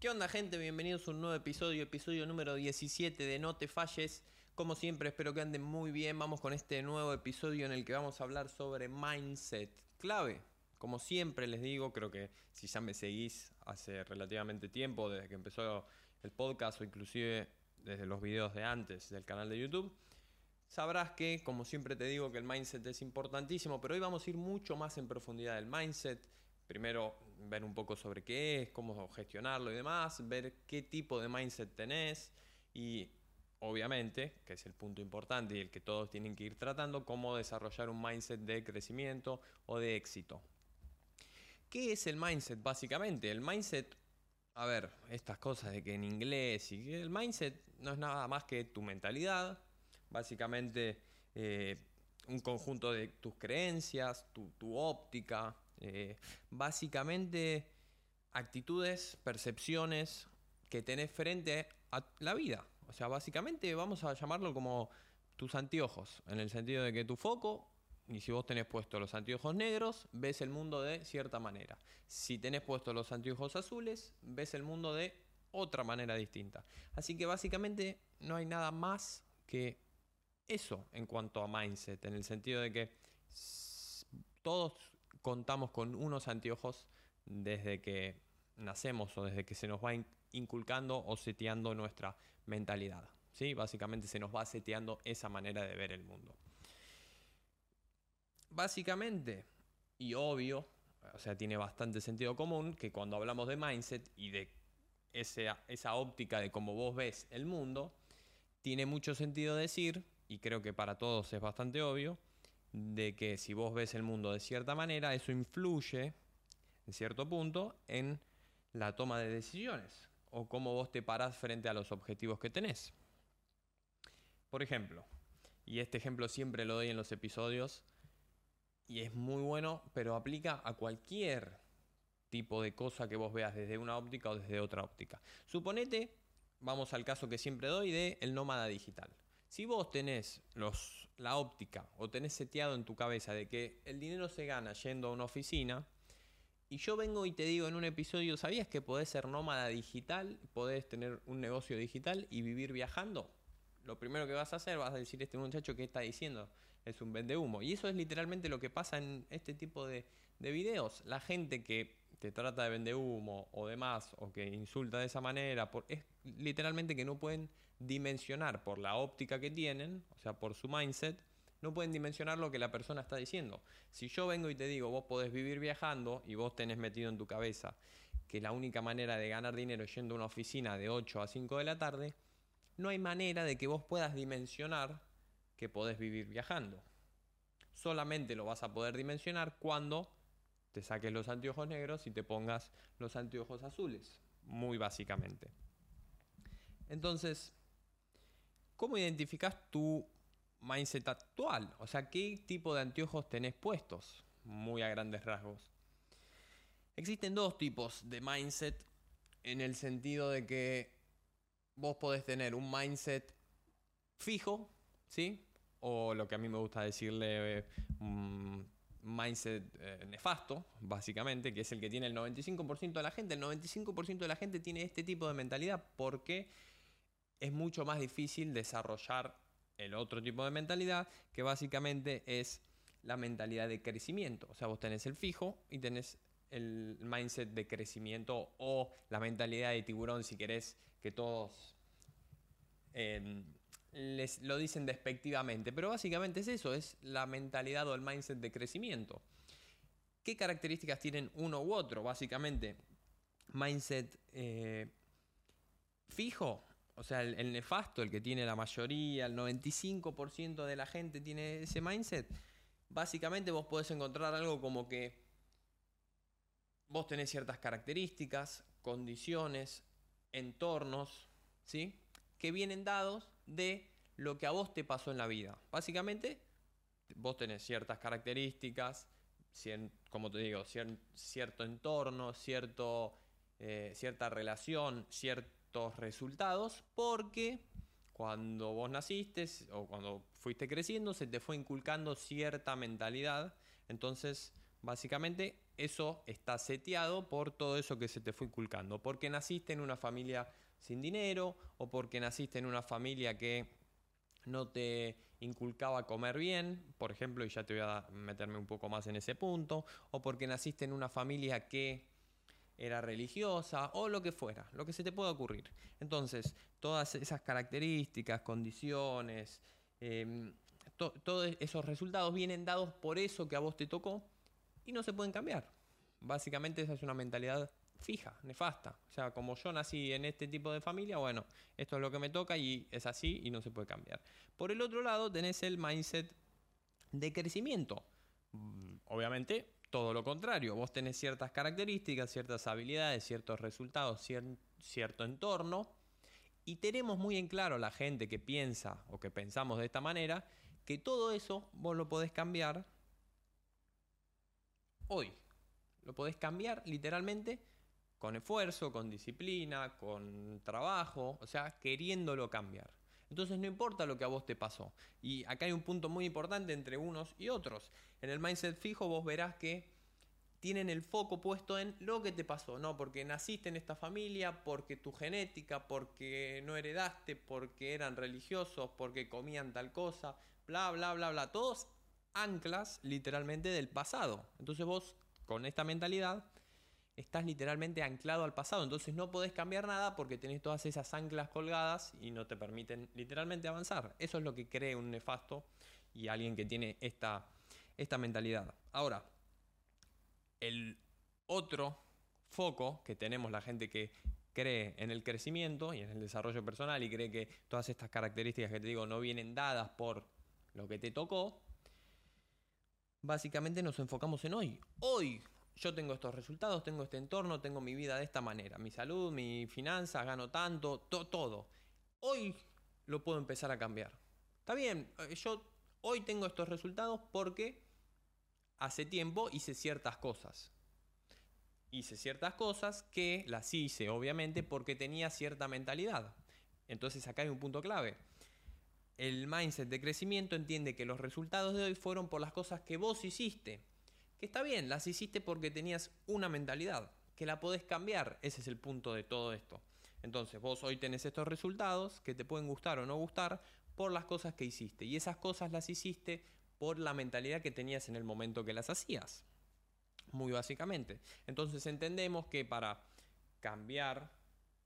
¿Qué onda gente? Bienvenidos a un nuevo episodio, episodio número 17 de No te falles. Como siempre, espero que anden muy bien. Vamos con este nuevo episodio en el que vamos a hablar sobre mindset. Clave, como siempre les digo, creo que si ya me seguís hace relativamente tiempo, desde que empezó el podcast o inclusive desde los videos de antes del canal de YouTube, sabrás que, como siempre te digo, que el mindset es importantísimo, pero hoy vamos a ir mucho más en profundidad del mindset primero ver un poco sobre qué es, cómo gestionarlo y demás, ver qué tipo de mindset tenés y obviamente, que es el punto importante y el que todos tienen que ir tratando, cómo desarrollar un mindset de crecimiento o de éxito. ¿Qué es el mindset básicamente? El mindset, a ver, estas cosas de que en inglés y el mindset no es nada más que tu mentalidad, básicamente eh, un conjunto de tus creencias, tu óptica, eh, básicamente, actitudes, percepciones que tenés frente a la vida. O sea, básicamente vamos a llamarlo como tus anteojos, en el sentido de que tu foco, y si vos tenés puesto los anteojos negros, ves el mundo de cierta manera. Si tenés puesto los anteojos azules, ves el mundo de otra manera distinta. Así que básicamente no hay nada más que eso en cuanto a mindset, en el sentido de que todos contamos con unos anteojos desde que nacemos o desde que se nos va inculcando o seteando nuestra mentalidad. ¿sí? Básicamente se nos va seteando esa manera de ver el mundo. Básicamente, y obvio, o sea, tiene bastante sentido común que cuando hablamos de mindset y de esa, esa óptica de cómo vos ves el mundo, tiene mucho sentido decir, y creo que para todos es bastante obvio, de que si vos ves el mundo de cierta manera, eso influye, en cierto punto, en la toma de decisiones o cómo vos te parás frente a los objetivos que tenés. Por ejemplo, y este ejemplo siempre lo doy en los episodios, y es muy bueno, pero aplica a cualquier tipo de cosa que vos veas desde una óptica o desde otra óptica. Suponete, vamos al caso que siempre doy de el nómada digital. Si vos tenés los, la óptica o tenés seteado en tu cabeza de que el dinero se gana yendo a una oficina, y yo vengo y te digo en un episodio, ¿sabías que podés ser nómada digital? Podés tener un negocio digital y vivir viajando lo primero que vas a hacer, vas a decir, este muchacho que está diciendo es un vende humo. Y eso es literalmente lo que pasa en este tipo de, de videos. La gente que te trata de vende humo o demás, o que insulta de esa manera, por, es literalmente que no pueden dimensionar por la óptica que tienen, o sea, por su mindset, no pueden dimensionar lo que la persona está diciendo. Si yo vengo y te digo, vos podés vivir viajando y vos tenés metido en tu cabeza que la única manera de ganar dinero es yendo a una oficina de 8 a 5 de la tarde, no hay manera de que vos puedas dimensionar que podés vivir viajando. Solamente lo vas a poder dimensionar cuando te saques los anteojos negros y te pongas los anteojos azules, muy básicamente. Entonces, ¿cómo identificas tu mindset actual? O sea, ¿qué tipo de anteojos tenés puestos? Muy a grandes rasgos. Existen dos tipos de mindset en el sentido de que vos podés tener un mindset fijo, ¿sí? O lo que a mí me gusta decirle, mindset eh, nefasto, básicamente, que es el que tiene el 95% de la gente. El 95% de la gente tiene este tipo de mentalidad porque es mucho más difícil desarrollar el otro tipo de mentalidad, que básicamente es la mentalidad de crecimiento. O sea, vos tenés el fijo y tenés el mindset de crecimiento o la mentalidad de tiburón, si querés que todos em, les lo dicen despectivamente. Pero básicamente es eso, es la mentalidad o el mindset de crecimiento. ¿Qué características tienen uno u otro? Básicamente, mindset eh, fijo, o sea, el, nefasto, el que tiene la mayoría, el 95% de la gente tiene ese mindset. Básicamente vos podés encontrar algo como que vos tenés ciertas características, condiciones, entornos, ¿sí? Que vienen dados de lo que a vos te pasó en la vida. Básicamente, vos tenés ciertas características, como te digo, cierto entorno, cierto, eh, cierta relación, ciertos resultados, porque cuando vos naciste o cuando fuiste creciendo se te fue inculcando cierta mentalidad. Entonces, básicamente, eso está seteado por todo eso que se te fue inculcando. Porque naciste en una familia sin dinero o porque naciste en una familia que no te inculcaba comer bien, por ejemplo, y ya te voy a meterme un poco más en ese punto, o porque naciste en una familia que era religiosa o lo que fuera, lo que se te pueda ocurrir. Entonces, todas esas características, condiciones, em, todos esos resultados vienen dados por eso que a vos te tocó y no se pueden cambiar. Básicamente esa es una mentalidad fija, nefasta. O sea, como yo nací en este tipo de familia, bueno, esto es lo que me toca y es así y no se puede cambiar. Por el otro lado, tenés el mindset de crecimiento. Mm, obviamente, todo lo contrario. Vos tenés ciertas características, ciertas habilidades, ciertos resultados, cierto entorno. Y tenemos muy en claro la gente que piensa o que pensamos de esta manera, que todo eso vos lo podés cambiar hoy. Lo podés cambiar literalmente con esfuerzo, con disciplina, con trabajo, o sea, queriéndolo cambiar. Entonces no importa lo que a vos te pasó. Y acá hay un punto muy importante entre unos y otros. En el mindset fijo vos verás que tienen el foco puesto en lo que te pasó, no porque naciste en esta familia, porque tu genética, porque no heredaste, porque eran religiosos, porque comían tal cosa, bla, bla, bla, bla. Todos anclas literalmente del pasado. Entonces vos, con esta mentalidad, estás literalmente anclado al pasado. Entonces no podés cambiar nada porque tenés todas esas anclas colgadas y no te permiten literalmente avanzar. Eso es lo que cree un nefasto y alguien que tiene esta, esta mentalidad. Ahora, el otro foco que tenemos la gente que cree en el crecimiento y en el desarrollo personal y cree que todas estas características que te digo no vienen dadas por lo que te tocó, básicamente nos enfocamos en hoy. Hoy yo tengo estos resultados, tengo este entorno, tengo mi vida de esta manera, mi salud, mi finanzas, gano tanto, todo. Hoy lo puedo empezar a cambiar. Está bien, eh, yo hoy tengo estos resultados porque hace tiempo hice ciertas cosas. Hice ciertas cosas que las hice, obviamente, porque tenía cierta mentalidad. Entonces acá hay un punto clave. El mindset de crecimiento entiende que los resultados de hoy fueron por las cosas que vos hiciste que está bien, las hiciste porque tenías una mentalidad, que la podés cambiar, ese es el punto de todo esto. Entonces, vos hoy tenés estos resultados que te pueden gustar o no gustar por las cosas que hiciste. Y esas cosas las hiciste por la mentalidad que tenías en el momento que las hacías. Muy básicamente. Entonces entendemos que para cambiar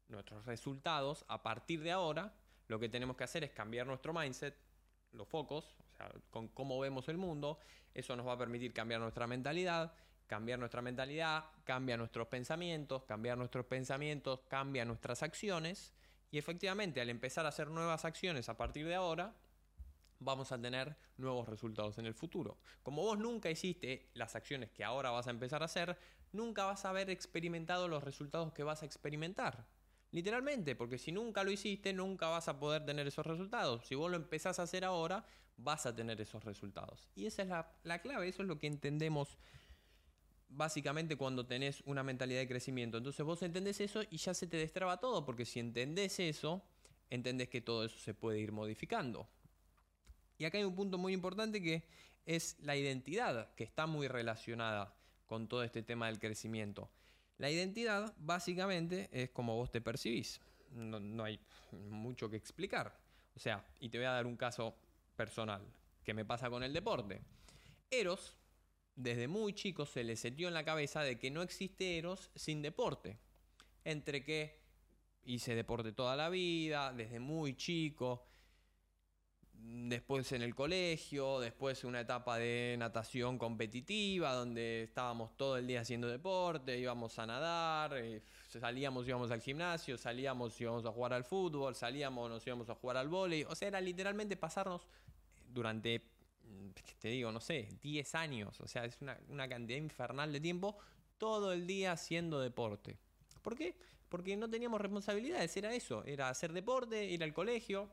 nuestros resultados a partir de ahora, lo que tenemos que hacer es cambiar nuestro mindset, los focos, con cómo vemos el mundo. Eso nos va a permitir cambiar nuestra mentalidad. Cambiar nuestra mentalidad, cambia nuestros pensamientos, cambiar nuestros pensamientos, cambia nuestras acciones. Y efectivamente, al empezar a hacer nuevas acciones a partir de ahora, vamos a tener nuevos resultados en el futuro. Como vos nunca hiciste las acciones que ahora vas a empezar a hacer, nunca vas a haber experimentado los resultados que vas a experimentar. Literalmente, porque si nunca lo hiciste, nunca vas a poder tener esos resultados. Si vos lo empezás a hacer ahora, vas a tener esos resultados. Y esa es la, clave, eso es lo que entendemos básicamente cuando tenés una mentalidad de crecimiento. Entonces vos entendés eso y ya se te destraba todo, porque si entendés eso, entendés que todo eso se puede ir modificando. Y acá hay un punto muy importante que es la identidad, que está muy relacionada con todo este tema del crecimiento. La identidad básicamente es como vos te percibís. No, hay mucho que explicar. O sea, y te voy a dar un caso personal que me pasa con el deporte. Eros, desde muy chico se le setió en la cabeza de que no existe Eros sin deporte. Entre que hice deporte toda la vida, desde muy chico, después en el colegio, después una etapa de natación competitiva, donde estábamos todo el día haciendo deporte, íbamos a nadar, eh, salíamos, íbamos al gimnasio, salíamos, íbamos a jugar al fútbol, salíamos, nos íbamos a jugar al vóley, o sea, era literalmente pasarnos durante, mm, te digo, no sé, 10 años, o sea, es una, una cantidad infernal de tiempo, todo el día haciendo deporte. ¿Por qué? Porque no teníamos responsabilidades, era eso, era hacer deporte, ir al colegio,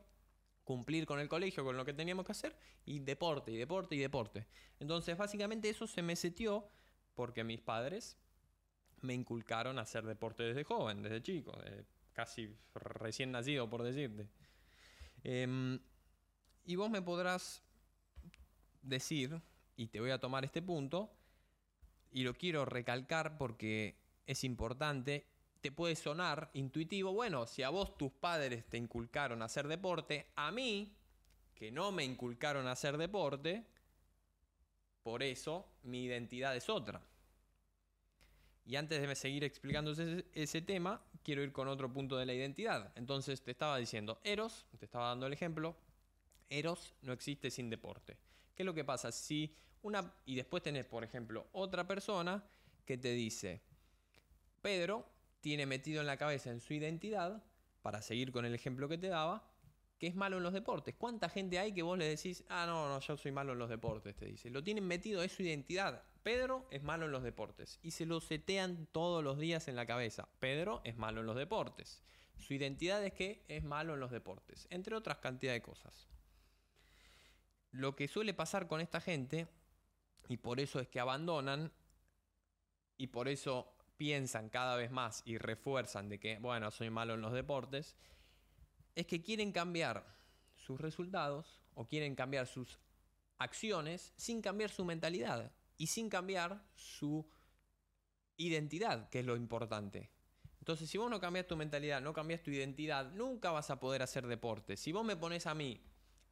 cumplir con el colegio, con lo que teníamos que hacer, y deporte, y deporte, y deporte. Entonces, básicamente eso se me setió porque mis padres me inculcaron a hacer deporte desde joven, desde chico, casi recién nacido, por decirte. Em, y vos me podrás decir, y te voy a tomar este punto, y lo quiero recalcar porque es importante, te puede sonar intuitivo, bueno, si a vos tus padres te inculcaron a hacer deporte, a mí, que no me inculcaron a hacer deporte, por eso mi identidad es otra. Y antes de seguir explicando ese, tema, quiero ir con otro punto de la identidad. Entonces te estaba diciendo, Eros, te estaba dando el ejemplo, Eros no existe sin deporte. ¿Qué es lo que pasa? Si una, y después tenés, por ejemplo, otra persona que te dice, Pedro tiene metido en la cabeza en su identidad, para seguir con el ejemplo que te daba, que es malo en los deportes. ¿Cuánta gente hay que vos le decís, ah, no, no, yo soy malo en los deportes? Te dice. Lo tienen metido, es su identidad. Pedro es malo en los deportes. Y se lo setean todos los días en la cabeza. Pedro es malo en los deportes. Su identidad es que es malo en los deportes. Entre otras cantidad de cosas. Lo que suele pasar con esta gente, y por eso es que abandonan, y por eso piensan cada vez más y refuerzan de que, bueno, soy malo en los deportes, es que quieren cambiar sus resultados o quieren cambiar sus acciones sin cambiar su mentalidad y sin cambiar su identidad, que es lo importante. Entonces, si vos no cambias tu mentalidad, no cambias tu identidad, nunca vas a poder hacer deporte. Si vos me pones a mí,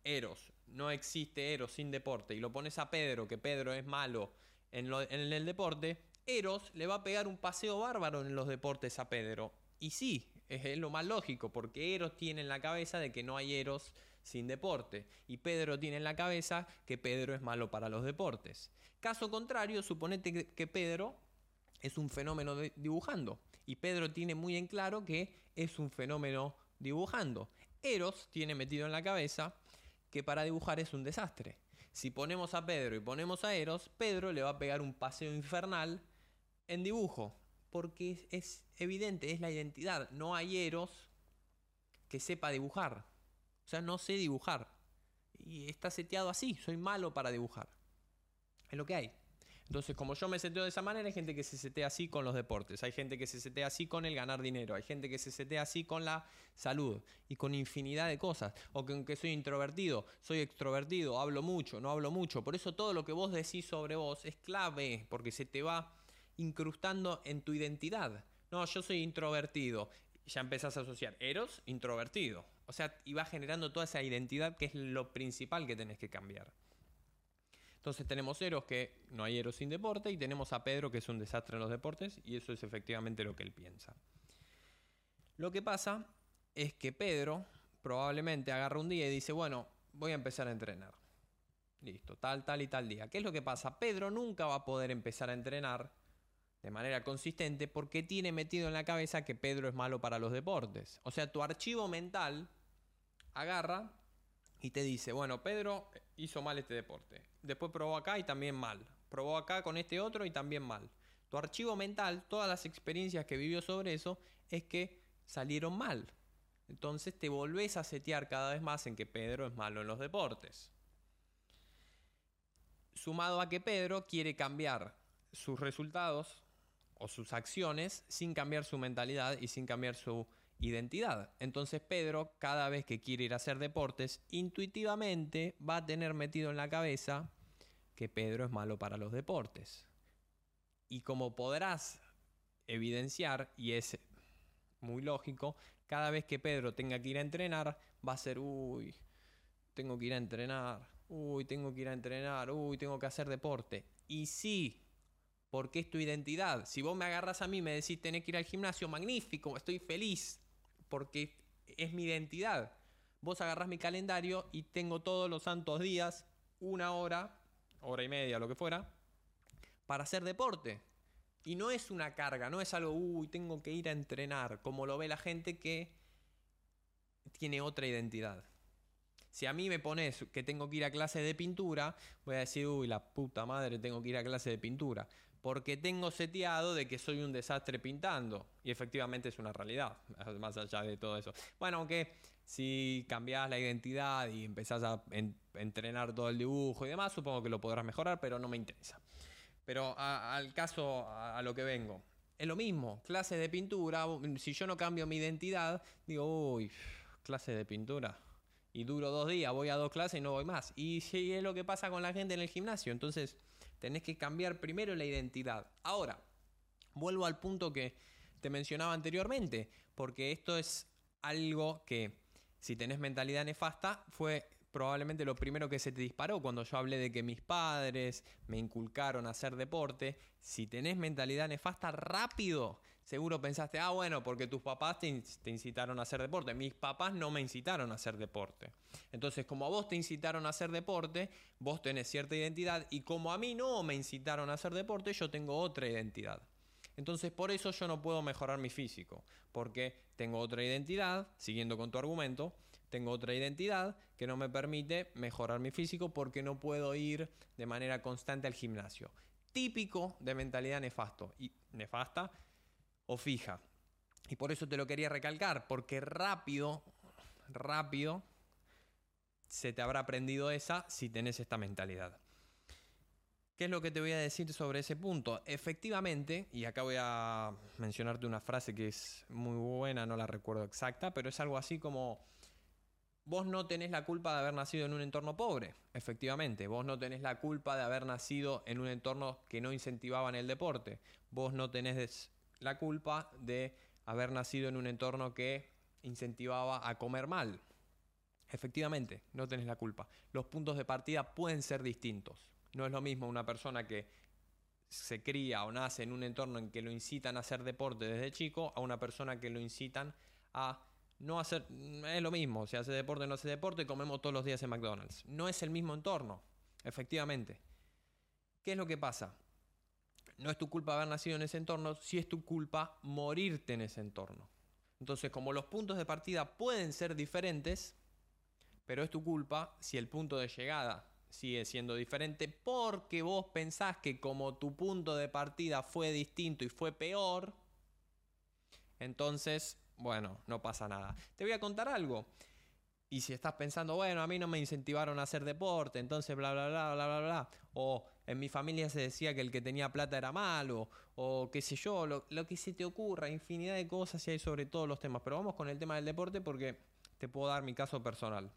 Eros, no existe Eros sin deporte, y lo pones a Pedro, que Pedro es malo en, en el deporte, Eros le va a pegar un paseo bárbaro en los deportes a Pedro. Y sí, es lo más lógico, porque Eros tiene en la cabeza de que no hay Eros sin deporte. Y Pedro tiene en la cabeza que Pedro es malo para los deportes. Caso contrario, suponete que Pedro es un fenómeno dibujando. Y Pedro tiene muy en claro que es un fenómeno dibujando. Eros tiene metido en la cabeza que para dibujar es un desastre. Si ponemos a Pedro y ponemos a Eros, Pedro le va a pegar un paseo infernal en dibujo porque es evidente, es la identidad. No hay Eros que sepa dibujar. O sea, no sé dibujar. Y está seteado así, soy malo para dibujar. Es lo que hay. Entonces, como yo me seteo de esa manera, hay gente que se setea así con los deportes, hay gente que se setea así con el ganar dinero, hay gente que se setea así con la salud y con infinidad de cosas. O que aunque soy introvertido, soy extrovertido, hablo mucho, no hablo mucho. Por eso todo lo que vos decís sobre vos es clave, porque se te va incrustando en tu identidad. No, yo soy introvertido. Ya empezás a asociar Eros, introvertido. O sea, y va generando toda esa identidad que es lo principal que tenés que cambiar. Entonces tenemos Eros que no hay Eros sin deporte y tenemos a Pedro que es un desastre en los deportes y eso es efectivamente lo que él piensa. Lo que pasa es que Pedro probablemente agarra un día y dice, bueno, voy a empezar a entrenar. Listo, tal, tal y tal día. ¿Qué es lo que pasa? Pedro nunca va a poder empezar a entrenar de manera consistente porque tiene metido en la cabeza que Pedro es malo para los deportes. O sea, tu archivo mental agarra y te dice, bueno, Pedro hizo mal este deporte. Después probó acá y también mal. Probó acá con este otro y también mal. Tu archivo mental, todas las experiencias que vivió sobre eso, es que salieron mal. Entonces te volvés a setear cada vez más en que Pedro es malo en los deportes. Sumado a que Pedro quiere cambiar sus resultados o sus acciones sin cambiar su mentalidad y sin cambiar su identidad. Entonces Pedro, cada vez que quiere ir a hacer deportes, intuitivamente va a tener metido en la cabeza que Pedro es malo para los deportes. Y como podrás evidenciar, y es muy lógico, cada vez que Pedro tenga que ir a entrenar, va a ser, uy, tengo que ir a entrenar, uy, tengo que ir a entrenar, uy, tengo que hacer deporte. Y sí, porque es tu identidad. Si vos me agarras a mí y me decís tenés que ir al gimnasio, magnífico, estoy feliz, porque es mi identidad. Vos agarrás mi calendario y tengo todos los santos días, una hora, hora y media, lo que fuera, para hacer deporte. Y no es una carga, no es algo, uy, tengo que ir a entrenar, como lo ve la gente que tiene otra identidad. Si a mí me pones que tengo que ir a clase de pintura, voy a decir, uy, la puta madre, tengo que ir a clase de pintura porque tengo seteado de que soy un desastre pintando. Y efectivamente es una realidad, más allá de todo eso. Bueno, aunque si cambias la identidad y empezás a entrenar todo el dibujo y demás, supongo que lo podrás mejorar, pero no me interesa. Pero al caso, a, lo que vengo. Es lo mismo, clase de pintura, si yo no cambio mi identidad, digo, uy, clase de pintura. Y duro dos días, voy a dos clases y no voy más. Y es lo que pasa con la gente en el gimnasio. Entonces, Tenés que cambiar primero la identidad. Ahora, vuelvo al punto que te mencionaba anteriormente, porque esto es algo que, si tenés mentalidad nefasta, fue probablemente lo primero que se te disparó cuando yo hablé de que mis padres me inculcaron a hacer deporte. Si tenés mentalidad nefasta, rápido, seguro pensaste, ah, bueno, porque tus papás te, incitaron a hacer deporte. Mis papás no me incitaron a hacer deporte. Entonces, como a vos te incitaron a hacer deporte, vos tenés cierta identidad y como a mí no me incitaron a hacer deporte, yo tengo otra identidad. Entonces por eso yo no puedo mejorar mi físico, porque tengo otra identidad, siguiendo con tu argumento, tengo otra identidad que no me permite mejorar mi físico porque no puedo ir de manera constante al gimnasio. Típico de mentalidad nefasto y nefasta o fija. Y por eso te lo quería recalcar, porque rápido, rápido se te habrá aprendido esa si tenés esta mentalidad. ¿Qué es lo que te voy a decir sobre ese punto? Efectivamente, y acá voy a mencionarte una frase que es muy buena, no la recuerdo exacta, pero es algo así como, vos no tenés la culpa de haber nacido en un entorno pobre, efectivamente, vos no tenés la culpa de haber nacido en un entorno que no incentivaba en el deporte, vos no tenés la culpa de haber nacido en un entorno que incentivaba a comer mal. Efectivamente, no tenés la culpa. Los puntos de partida pueden ser distintos. No es lo mismo una persona que se cría o nace en un entorno en que lo incitan a hacer deporte desde chico a una persona que lo incitan a no hacer... Es lo mismo, si hace deporte o no hace deporte, comemos todos los días en McDonald's. No es el mismo entorno, efectivamente. ¿Qué es lo que pasa? No es tu culpa haber nacido en ese entorno, si es tu culpa morirte en ese entorno. Entonces, como los puntos de partida pueden ser diferentes, pero es tu culpa si el punto de llegada sigue siendo diferente porque vos pensás que como tu punto de partida fue distinto y fue peor, entonces, bueno, no pasa nada. Te voy a contar algo. Y si estás pensando, bueno, a mí no me incentivaron a hacer deporte, entonces bla, bla, bla, bla, bla, bla. O en mi familia se decía que el que tenía plata era malo, o qué sé yo, lo, lo que se te ocurra, infinidad de cosas y hay sobre todos los temas. Pero vamos con el tema del deporte porque te puedo dar mi caso personal.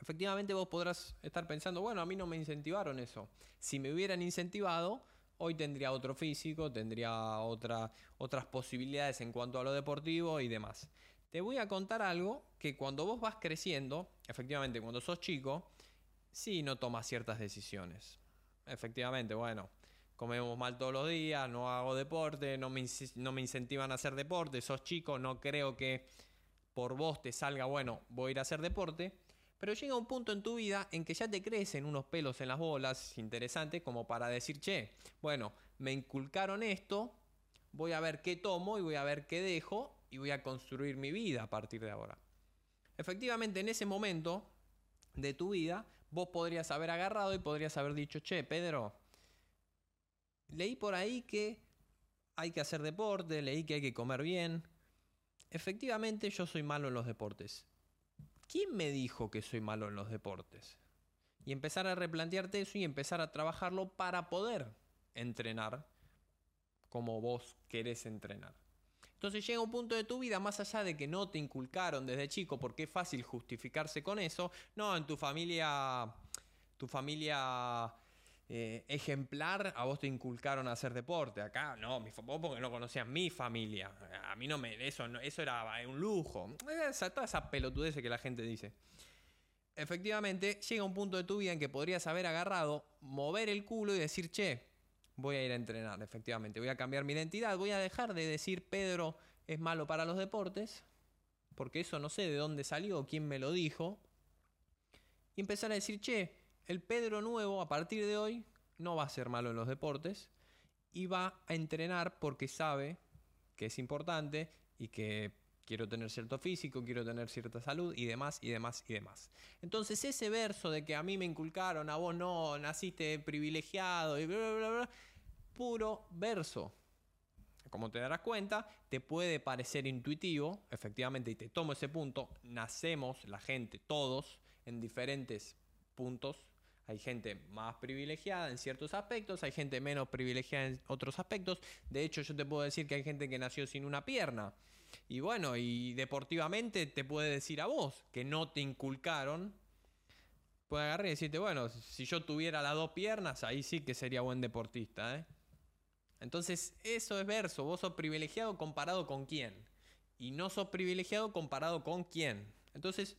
Efectivamente vos podrás estar pensando, bueno, a mí no me incentivaron eso. Si me hubieran incentivado, hoy tendría otro físico, tendría otra, otras posibilidades en cuanto a lo deportivo y demás. Te voy a contar algo que cuando vos vas creciendo, efectivamente cuando sos chico, sí no tomas ciertas decisiones. Efectivamente, bueno, comemos mal todos los días, no hago deporte, no me, no me incentivan a hacer deporte, sos chico, no creo que por vos te salga, bueno, voy a ir a hacer deporte. Pero llega un punto en tu vida en que ya te crecen unos pelos en las bolas interesantes como para decir, che, bueno, me inculcaron esto, voy a ver qué tomo y voy a ver qué dejo y voy a construir mi vida a partir de ahora. Efectivamente, en ese momento de tu vida, vos podrías haber agarrado y podrías haber dicho, che, Pedro, leí por ahí que hay que hacer deporte, leí que hay que comer bien. Efectivamente, yo soy malo en los deportes. ¿quién me dijo que soy malo en los deportes? Y empezar a replantearte eso y empezar a trabajarlo para poder entrenar como vos querés entrenar. Entonces llega un punto de tu vida, más allá de que no te inculcaron desde chico, porque es fácil justificarse con eso, no, en tu familia, tu familia eh, ejemplar, a vos te inculcaron a hacer deporte. Acá no, mi, vos porque no conocías mi familia. A mí no me. Eso, eso era un lujo. Esa, toda esa pelotudez que la gente dice. Efectivamente, llega un punto de tu vida en que podrías haber agarrado, mover el culo y decir, che, voy a ir a entrenar, efectivamente. Voy a cambiar mi identidad. Voy a dejar de decir Pedro es malo para los deportes. Porque eso no sé de dónde salió, quién me lo dijo. Y empezar a decir, che, el Pedro nuevo a partir de hoy no va a ser malo en los deportes y va a entrenar porque sabe que es importante y que quiero tener cierto físico, quiero tener cierta salud y demás y demás y demás. Entonces ese verso de que a mí me inculcaron, a vos no, naciste privilegiado y bla, bla, bla, bla puro verso. Como te darás cuenta, te puede parecer intuitivo, efectivamente, y te tomo ese punto, nacemos, la gente, todos, en diferentes puntos hay gente más privilegiada en ciertos aspectos, hay gente menos privilegiada en otros aspectos. De hecho, yo te puedo decir que hay gente que nació sin una pierna. Y bueno, y deportivamente te puede decir a vos que no te inculcaron puede agarrar y decirte, bueno, si yo tuviera las dos piernas, ahí sí que sería buen deportista. ¿eh? Entonces, eso es verso. Vos sos privilegiado comparado con quién. Y no sos privilegiado comparado con quién. Entonces,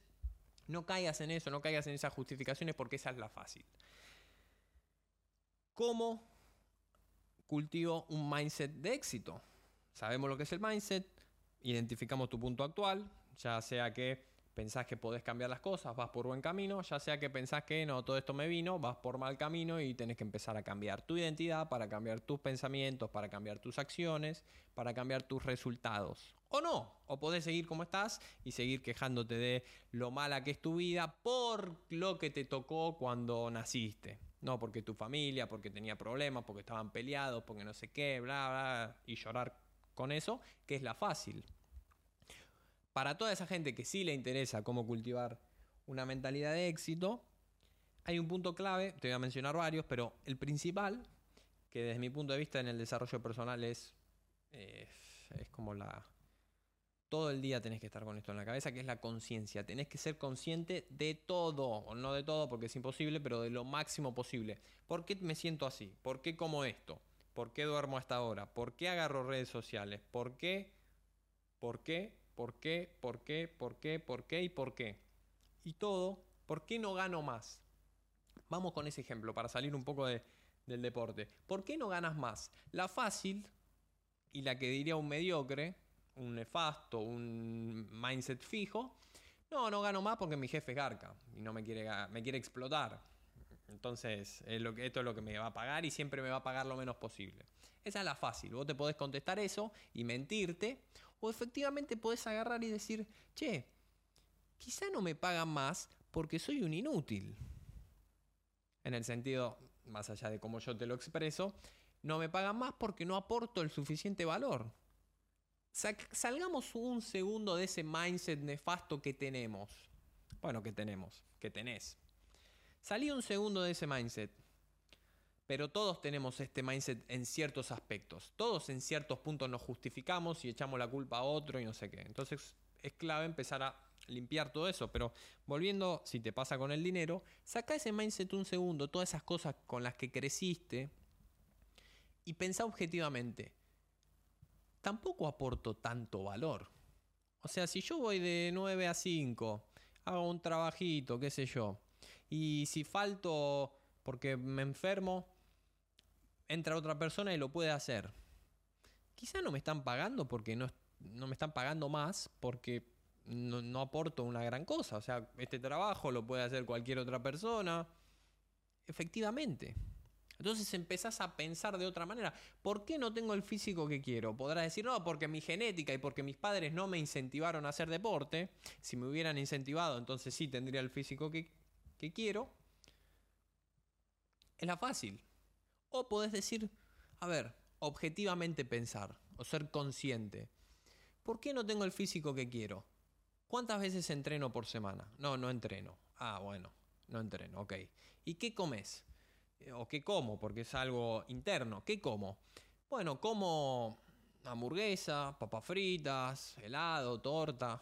no caigas en eso, no caigas en esas justificaciones porque esa es la fácil. ¿Cómo cultivo un mindset de éxito? Sabemos lo que es el mindset, identificamos tu punto actual, ya sea que pensás que podés cambiar las cosas, vas por buen camino, ya sea que pensás que no, todo esto me vino, vas por mal camino y tenés que empezar a cambiar tu identidad para cambiar tus pensamientos, para cambiar tus acciones, para cambiar tus resultados. O no, o podés seguir como estás y seguir quejándote de lo mala que es tu vida por lo que te tocó cuando naciste. No porque tu familia, porque tenía problemas, porque estaban peleados, porque no sé qué, bla, bla, y llorar con eso, que es la fácil para toda esa gente que sí le interesa cómo cultivar una mentalidad de éxito, hay un punto clave, te voy a mencionar varios, pero el principal, que desde mi punto de vista en el desarrollo personal es, eh, es como la... Todo el día tenés que estar con esto en la cabeza, que es la conciencia. Tenés que ser consciente de todo, o no de todo porque es imposible, pero de lo máximo posible. ¿Por qué me siento así? ¿Por qué como esto? ¿Por qué duermo hasta ahora? ¿Por qué agarro redes sociales? ¿Por qué? ¿Por qué? ¿Por qué? ¿Por qué? ¿Por qué? ¿Por qué? ¿Y por qué? Y todo, ¿por qué no gano más? Vamos con ese ejemplo para salir un poco del deporte. ¿Por qué no ganas más? La fácil y la que diría un mediocre, un nefasto, un mindset fijo. No, no gano más porque mi jefe es garca y no me quiere, me quiere explotar. Entonces, esto es lo que me va a pagar y siempre me va a pagar lo menos posible. Esa es la fácil. Vos te podés contestar eso y mentirte o efectivamente podés agarrar y decir, che, quizá no me pagan más porque soy un inútil. En el sentido, más allá de cómo yo te lo expreso, no me pagan más porque no aporto el suficiente valor. Salgamos un segundo de ese mindset nefasto que tenemos. Bueno, que tenemos, que tenés. Salí un segundo de ese mindset. Pero todos tenemos este mindset en ciertos aspectos. Todos en ciertos puntos nos justificamos y echamos la culpa a otro y no sé qué. Entonces es clave empezar a limpiar todo eso. Pero volviendo, si te pasa con el dinero, saca ese mindset un segundo, todas esas cosas con las que creciste y pensá objetivamente. Tampoco aporto tanto valor. O sea, si yo voy de 9 a 5, hago un trabajito, qué sé yo, y si falto porque me enfermo, entra otra persona y lo puede hacer. Quizá no me están pagando porque no, no me están pagando más porque no, no, aporto una gran cosa. O sea, este trabajo lo puede hacer cualquier otra persona. Efectivamente. Entonces empezás a pensar de otra manera. ¿Por qué no tengo el físico que quiero? Podrás decir, no, porque mi genética y porque mis padres no me incentivaron a hacer deporte. Si me hubieran incentivado, entonces sí tendría el físico que, que quiero. Es la fácil. O podés decir, a ver, objetivamente pensar o ser consciente. ¿Por qué no tengo el físico que quiero? ¿Cuántas veces entreno por semana? No, no entreno. Ah, bueno, no entreno, ok. ¿Y qué comes? Eh, ¿O qué como? Porque es algo interno. ¿Qué como? Bueno, como hamburguesa, papas fritas, helado, torta.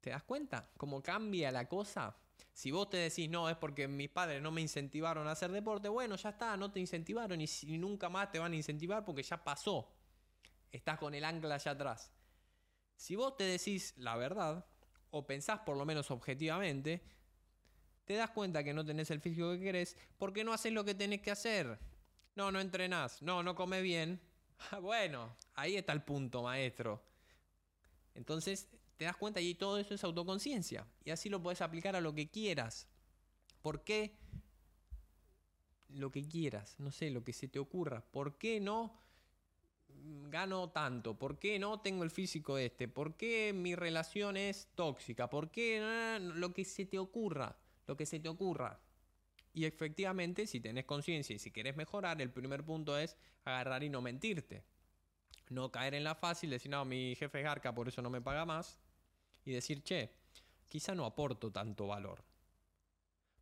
¿Te das cuenta cómo cambia la cosa? Si vos te decís, no, es porque mis padres no me incentivaron a hacer deporte, bueno, ya está, no te incentivaron y, nunca más te van a incentivar porque ya pasó. Estás con el ancla allá atrás. Si vos te decís la verdad, o pensás por lo menos objetivamente, te das cuenta que no tenés el físico que querés porque no haces lo que tenés que hacer. No, no entrenás, no, no comes bien. bueno, ahí está el punto, maestro. Entonces, te das cuenta y todo eso es autoconciencia. Y así lo puedes aplicar a lo que quieras. ¿Por qué? Lo que quieras, no sé, lo que se te ocurra. ¿Por qué no gano tanto? ¿Por qué no tengo el físico este? ¿Por qué mi relación es tóxica? ¿Por qué lo que se te ocurra? Lo que se te ocurra. Y efectivamente, si tenés conciencia y si querés mejorar, el primer punto es agarrar y no mentirte. No caer en la fácil, decir, no, mi jefe es garca, por eso no me paga más y decir, che, quizá no aporto tanto valor.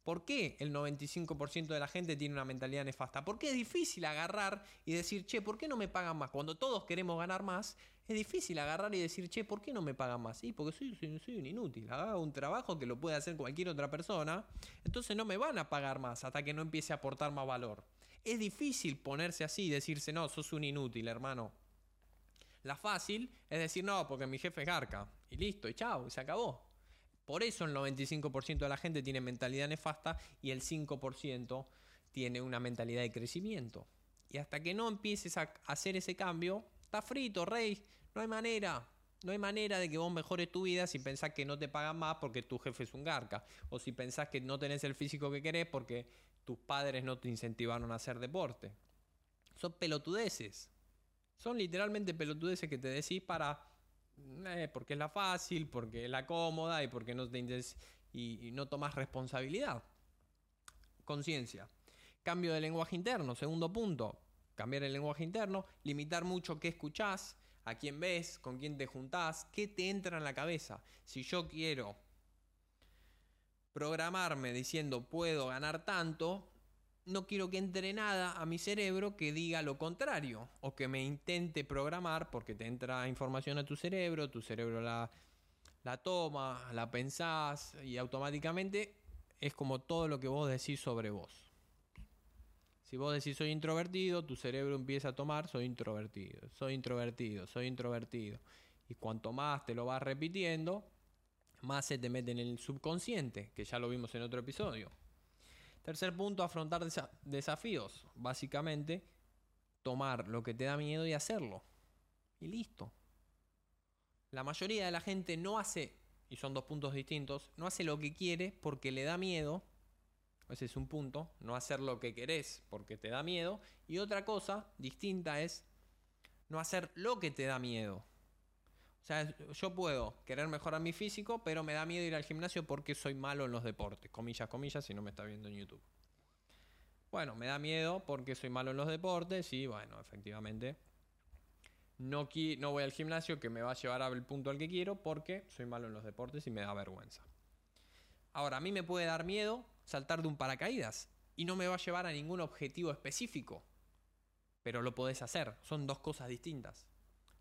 ¿Por qué el 95% de la gente tiene una mentalidad nefasta? Porque es difícil agarrar y decir, che, ¿por qué no me pagan más? Cuando todos queremos ganar más, es difícil agarrar y decir, che, ¿por qué no me pagan más? Sí, porque soy, soy, un inútil. Hago un trabajo que lo puede hacer cualquier otra persona. Entonces no me van a pagar más hasta que no empiece a aportar más valor. Es difícil ponerse así y decirse, no, sos un inútil, hermano. La fácil es decir, no, porque mi jefe es garca. Y listo, y chao, se acabó. Por eso el 95% de la gente tiene mentalidad nefasta y el 5% tiene una mentalidad de crecimiento. Y hasta que no empieces a hacer ese cambio, está frito, rey. No hay manera. No hay manera de que vos mejores tu vida si pensás que no te pagan más porque tu jefe es un garca. O si pensás que no tenés el físico que querés porque tus padres no te incentivaron a hacer deporte. Son pelotudeces. Son literalmente pelotudeces que te decís para eh, porque es la fácil, porque es la cómoda y porque no, te y, no tomas responsabilidad. Conciencia. Cambio de lenguaje interno, segundo punto. Cambiar el lenguaje interno, limitar mucho qué escuchás, a quién ves, con quién te juntás, qué te entra en la cabeza. Si yo quiero programarme diciendo puedo ganar tanto, no quiero que entre nada a mi cerebro que diga lo contrario o que me intente programar porque te entra información a tu cerebro, tu cerebro la, la toma, la pensás y automáticamente es como todo lo que vos decís sobre vos. Si vos decís soy introvertido, tu cerebro empieza a tomar soy introvertido, soy introvertido, soy introvertido. Y cuanto más te lo vas repitiendo, más se te mete en el subconsciente, que ya lo vimos en otro episodio. Tercer punto, afrontar desafíos. Básicamente, tomar lo que te da miedo y hacerlo. Y listo. La mayoría de la gente no hace, y son dos puntos distintos, no hace lo que quiere porque le da miedo. Ese es un punto, no hacer lo que querés porque te da miedo. Y otra cosa distinta es no hacer lo que te da miedo. Sea, yo puedo querer mejorar mi físico, pero me da miedo ir al gimnasio porque soy malo en los deportes. Comillas, comillas, si no me está viendo en YouTube. Bueno, me da miedo porque soy malo en los deportes y bueno, efectivamente no, no voy al gimnasio que me va a llevar al punto al que quiero porque soy malo en los deportes y me da vergüenza. Ahora, a mí me puede dar miedo saltar de un paracaídas y no me va a llevar a ningún objetivo específico, pero lo podés hacer. Son dos cosas distintas.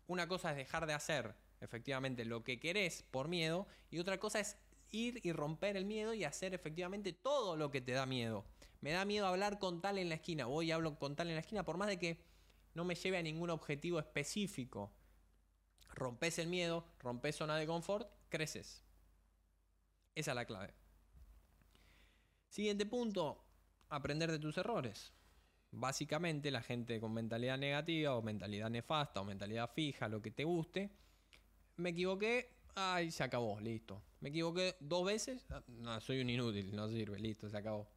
Una cosa es dejar de hacer efectivamente lo que querés por miedo y otra cosa es ir y romper el miedo y hacer efectivamente todo lo que te da miedo. Me da miedo hablar con tal en la esquina, voy y hablo con tal en la esquina por más de que no me lleve a ningún objetivo específico. Rompes el miedo, rompes zona de confort, creces. Esa es la clave. Siguiente punto, aprender de tus errores. Básicamente la gente con mentalidad negativa o mentalidad nefasta o mentalidad fija, lo que te guste, me equivoqué, ay, se acabó, listo. Me equivoqué dos veces, ah, no, soy un inútil, no sirve, listo, se acabó.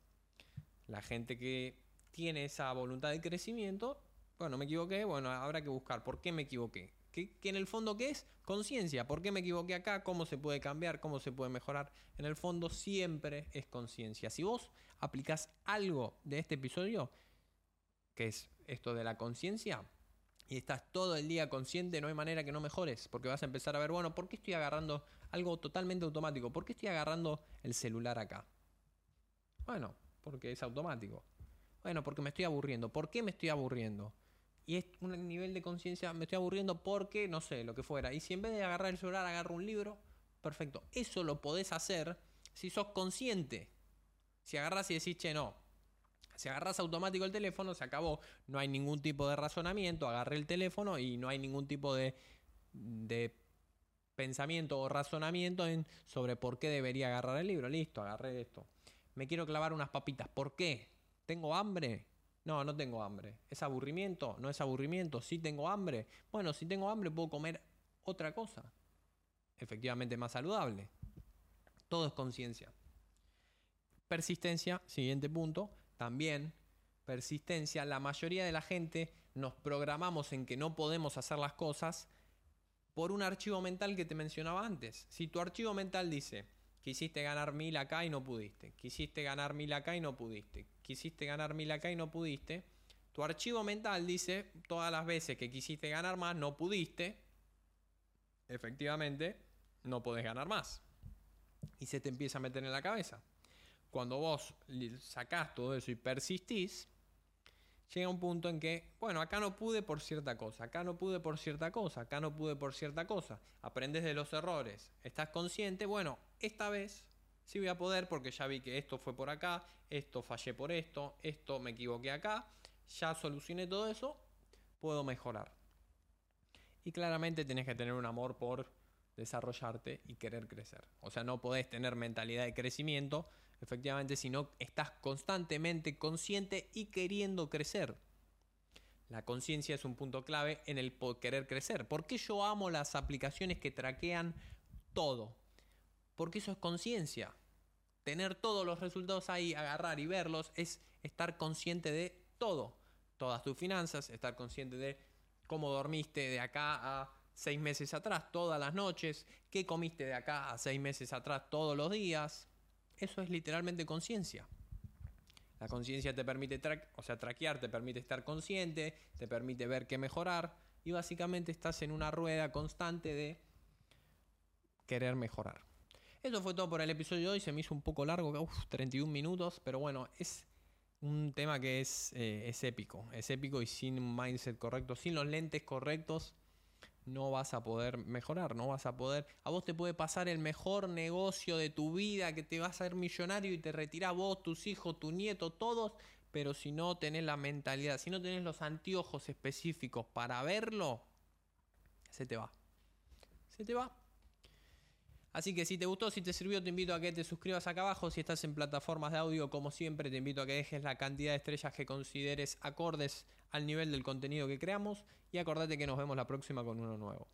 La gente que tiene esa voluntad de crecimiento, bueno, me equivoqué, bueno, habrá que buscar por qué me equivoqué. ¿Qué, en el fondo qué es? Conciencia. ¿Por qué me equivoqué acá? ¿Cómo se puede cambiar? ¿Cómo se puede mejorar? En el fondo siempre es conciencia. Si vos aplicás algo de este episodio, que es esto de la conciencia, y estás todo el día consciente, no hay manera que no mejores, porque vas a empezar a ver, bueno, ¿por qué estoy agarrando algo totalmente automático? ¿Por qué estoy agarrando el celular acá? Bueno, porque es automático. Bueno, porque me estoy aburriendo. ¿Por qué me estoy aburriendo? Y es un nivel de conciencia, me estoy aburriendo porque, no sé, lo que fuera. Y si en vez de agarrar el celular agarro un libro, perfecto. Eso lo podés hacer si sos consciente. Si agarras y decís, che, no, si agarras automático el teléfono, se acabó. No hay ningún tipo de razonamiento. Agarré el teléfono y no hay ningún tipo de, de pensamiento o razonamiento en, sobre por qué debería agarrar el libro. Listo, agarré esto. Me quiero clavar unas papitas. ¿Por qué? ¿Tengo hambre? No, no tengo hambre. ¿Es aburrimiento? No es aburrimiento. ¿Sí tengo hambre? Bueno, si tengo hambre puedo comer otra cosa. Efectivamente más saludable. Todo es conciencia. Persistencia, siguiente punto también persistencia, la mayoría de la gente nos programamos en que no podemos hacer las cosas por un archivo mental que te mencionaba antes. Si tu archivo mental dice, quisiste ganar mil acá y no pudiste, quisiste ganar mil acá y no pudiste, quisiste ganar mil acá y no pudiste, tu archivo mental dice, todas las veces que quisiste ganar más, no pudiste, efectivamente, no podés ganar más. Y se te empieza a meter en la cabeza. Cuando vos sacás todo eso y persistís, llega un punto en que, bueno, acá no pude por cierta cosa, acá no pude por cierta cosa, acá no pude por cierta cosa. Aprendes de los errores, estás consciente, bueno, esta vez sí voy a poder porque ya vi que esto fue por acá, esto fallé por esto, esto me equivoqué acá, ya solucioné todo eso, puedo mejorar. Y claramente tenés que tener un amor por desarrollarte y querer crecer. O sea, no podés tener mentalidad de crecimiento, efectivamente, si no estás constantemente consciente y queriendo crecer. La conciencia es un punto clave en el querer crecer. ¿Por qué yo amo las aplicaciones que traquean todo? Porque eso es conciencia. Tener todos los resultados ahí, agarrar y verlos, es estar consciente de todo. Todas tus finanzas, estar consciente de cómo dormiste de acá a seis meses atrás, todas las noches, qué comiste de acá a seis meses atrás, todos los días. Eso es literalmente conciencia. La conciencia te permite, o sea, traquear, te permite estar consciente, te permite ver qué mejorar y básicamente estás en una rueda constante de querer mejorar. Eso fue todo por el episodio de hoy, se me hizo un poco largo, 31 minutos, pero bueno, es un tema que es, eh, es épico, es épico y sin un mindset correcto, sin los lentes correctos, no vas a poder mejorar, no vas a poder, a vos te puede pasar el mejor negocio de tu vida, que te vas a ser millonario y te retira vos, tus hijos, tu nieto, todos, pero si no tenés la mentalidad, si no tenés los anteojos específicos para verlo, se te va. Se te va. Así que si te gustó, si te sirvió, te invito a que te suscribas acá abajo. Si estás en plataformas de audio, como siempre, te invito a que dejes la cantidad de estrellas que consideres acordes al nivel del contenido que creamos. Y acordate que nos vemos la próxima con uno nuevo.